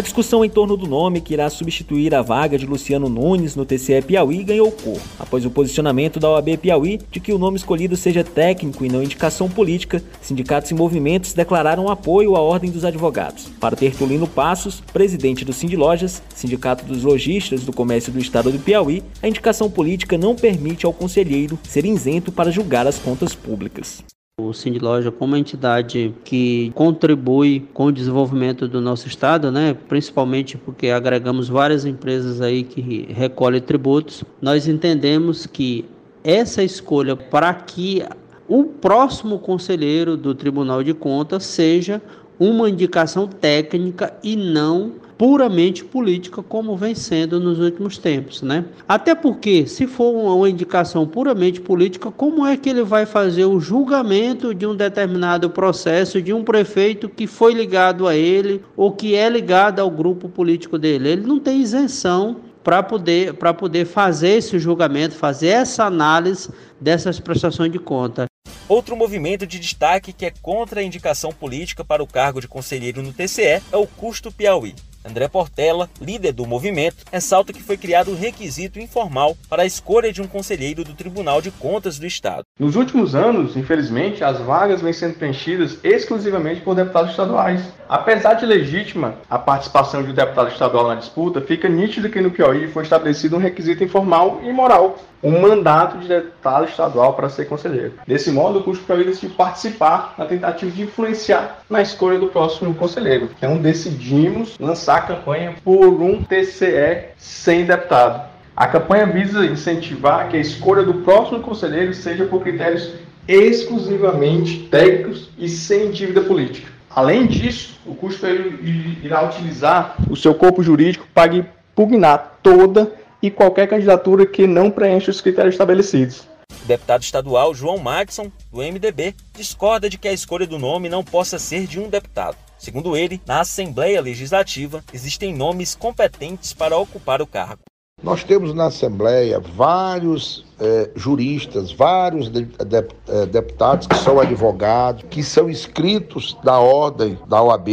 A discussão em torno do nome que irá substituir a vaga de Luciano Nunes no TCE Piauí ganhou cor, após o posicionamento da OAB Piauí de que o nome escolhido seja técnico e não indicação política. Sindicatos e movimentos declararam apoio à Ordem dos Advogados. Para Tertulino Passos, presidente do Lojas, Sindicato dos Lojistas do Comércio do Estado do Piauí, a indicação política não permite ao conselheiro ser isento para julgar as contas públicas. O Loja como entidade que contribui com o desenvolvimento do nosso estado, né, principalmente porque agregamos várias empresas aí que recolhem tributos, nós entendemos que essa escolha para que o próximo conselheiro do Tribunal de Contas seja uma indicação técnica e não puramente política, como vem sendo nos últimos tempos, né? Até porque, se for uma indicação puramente política, como é que ele vai fazer o julgamento de um determinado processo de um prefeito que foi ligado a ele ou que é ligado ao grupo político dele? Ele não tem isenção para poder, poder fazer esse julgamento, fazer essa análise dessas prestações de conta. Outro movimento de destaque que é contra a indicação política para o cargo de conselheiro no TCE é o Custo Piauí. André Portela, líder do movimento, ressalta que foi criado um requisito informal para a escolha de um conselheiro do Tribunal de Contas do Estado. Nos últimos anos, infelizmente, as vagas vêm sendo preenchidas exclusivamente por deputados estaduais. Apesar de legítima a participação de um deputado estadual na disputa, fica nítido que no Piauí foi estabelecido um requisito informal e moral um mandato de deputado estadual para ser conselheiro. Desse modo, o Custo Piauí decidiu participar na tentativa de influenciar na escolha do próximo conselheiro. Então, decidimos lançar a campanha por um TCE sem deputado. A campanha visa incentivar que a escolha do próximo conselheiro seja por critérios exclusivamente técnicos e sem dívida política. Além disso, o custo irá utilizar o seu corpo jurídico para impugnar toda e qualquer candidatura que não preencha os critérios estabelecidos. O deputado estadual João Maxson, do MDB, discorda de que a escolha do nome não possa ser de um deputado. Segundo ele, na Assembleia Legislativa existem nomes competentes para ocupar o cargo. Nós temos na Assembleia vários é, juristas, vários de, de, é, deputados que são advogados, que são inscritos da ordem da OAB,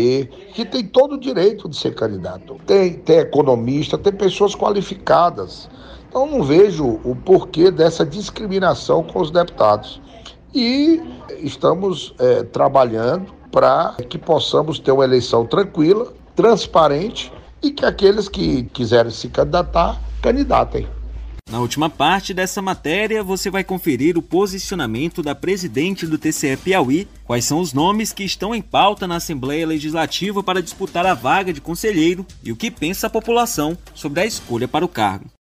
que tem todo o direito de ser candidato. Tem, tem economista, tem pessoas qualificadas. Então não vejo o porquê dessa discriminação com os deputados. E estamos é, trabalhando para que possamos ter uma eleição tranquila, transparente e que aqueles que quiserem se candidatar candidatem. Na última parte dessa matéria, você vai conferir o posicionamento da presidente do TCE Piauí, quais são os nomes que estão em pauta na Assembleia Legislativa para disputar a vaga de conselheiro e o que pensa a população sobre a escolha para o cargo.